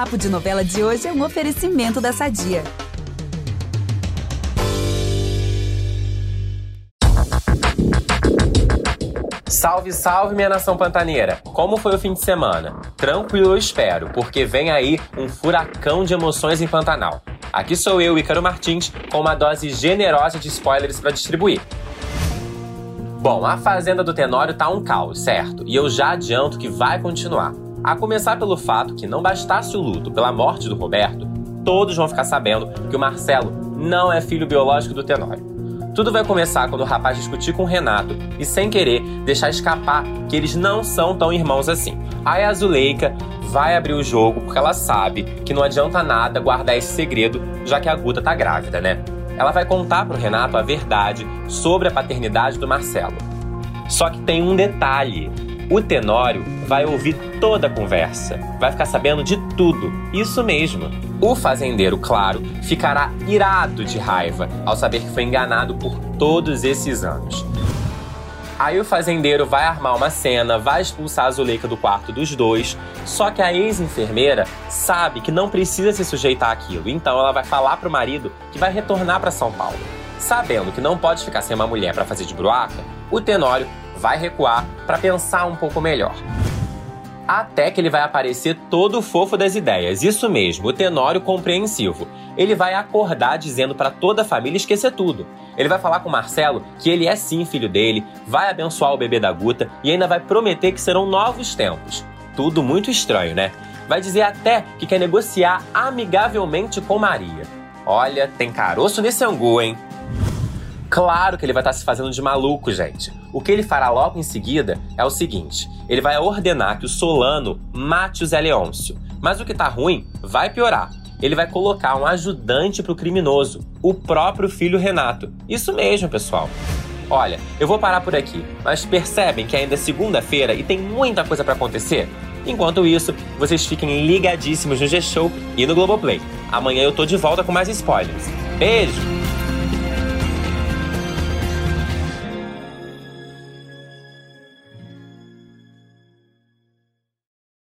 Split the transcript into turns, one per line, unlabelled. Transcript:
Papo de Novela de hoje é um oferecimento da Sadia.
Salve, salve, minha nação pantaneira! Como foi o fim de semana? Tranquilo, eu espero, porque vem aí um furacão de emoções em Pantanal. Aqui sou eu, Ícaro Martins, com uma dose generosa de spoilers para distribuir. Bom, a Fazenda do Tenório tá um caos, certo? E eu já adianto que vai continuar. A começar pelo fato que não bastasse o luto pela morte do Roberto, todos vão ficar sabendo que o Marcelo não é filho biológico do Tenório. Tudo vai começar quando o rapaz discutir com o Renato e, sem querer, deixar escapar que eles não são tão irmãos assim. Aí a Zuleika vai abrir o jogo porque ela sabe que não adianta nada guardar esse segredo, já que a Guta tá grávida, né? Ela vai contar pro Renato a verdade sobre a paternidade do Marcelo. Só que tem um detalhe: o Tenório vai ouvir toda a conversa, vai ficar sabendo de tudo. Isso mesmo. O fazendeiro, claro, ficará irado de raiva ao saber que foi enganado por todos esses anos. Aí o fazendeiro vai armar uma cena, vai expulsar a Zuleika do quarto dos dois, só que a ex-enfermeira sabe que não precisa se sujeitar àquilo, então ela vai falar pro marido que vai retornar para São Paulo. Sabendo que não pode ficar sem uma mulher para fazer de bruaca, o Tenório vai recuar para pensar um pouco melhor. Até que ele vai aparecer todo fofo das ideias, isso mesmo, o Tenório compreensivo. Ele vai acordar dizendo para toda a família esquecer tudo. Ele vai falar com Marcelo que ele é sim filho dele, vai abençoar o bebê da Guta e ainda vai prometer que serão novos tempos. Tudo muito estranho, né? Vai dizer até que quer negociar amigavelmente com Maria. Olha, tem caroço nesse angu, hein? Claro que ele vai estar se fazendo de maluco, gente. O que ele fará logo em seguida é o seguinte: ele vai ordenar que o Solano mate o Zé Leôncio. Mas o que tá ruim vai piorar. Ele vai colocar um ajudante pro criminoso, o próprio filho Renato. Isso mesmo, pessoal. Olha, eu vou parar por aqui, mas percebem que ainda é segunda-feira e tem muita coisa para acontecer? Enquanto isso, vocês fiquem ligadíssimos no G-Show e no Globoplay. Amanhã eu tô de volta com mais spoilers. Beijo!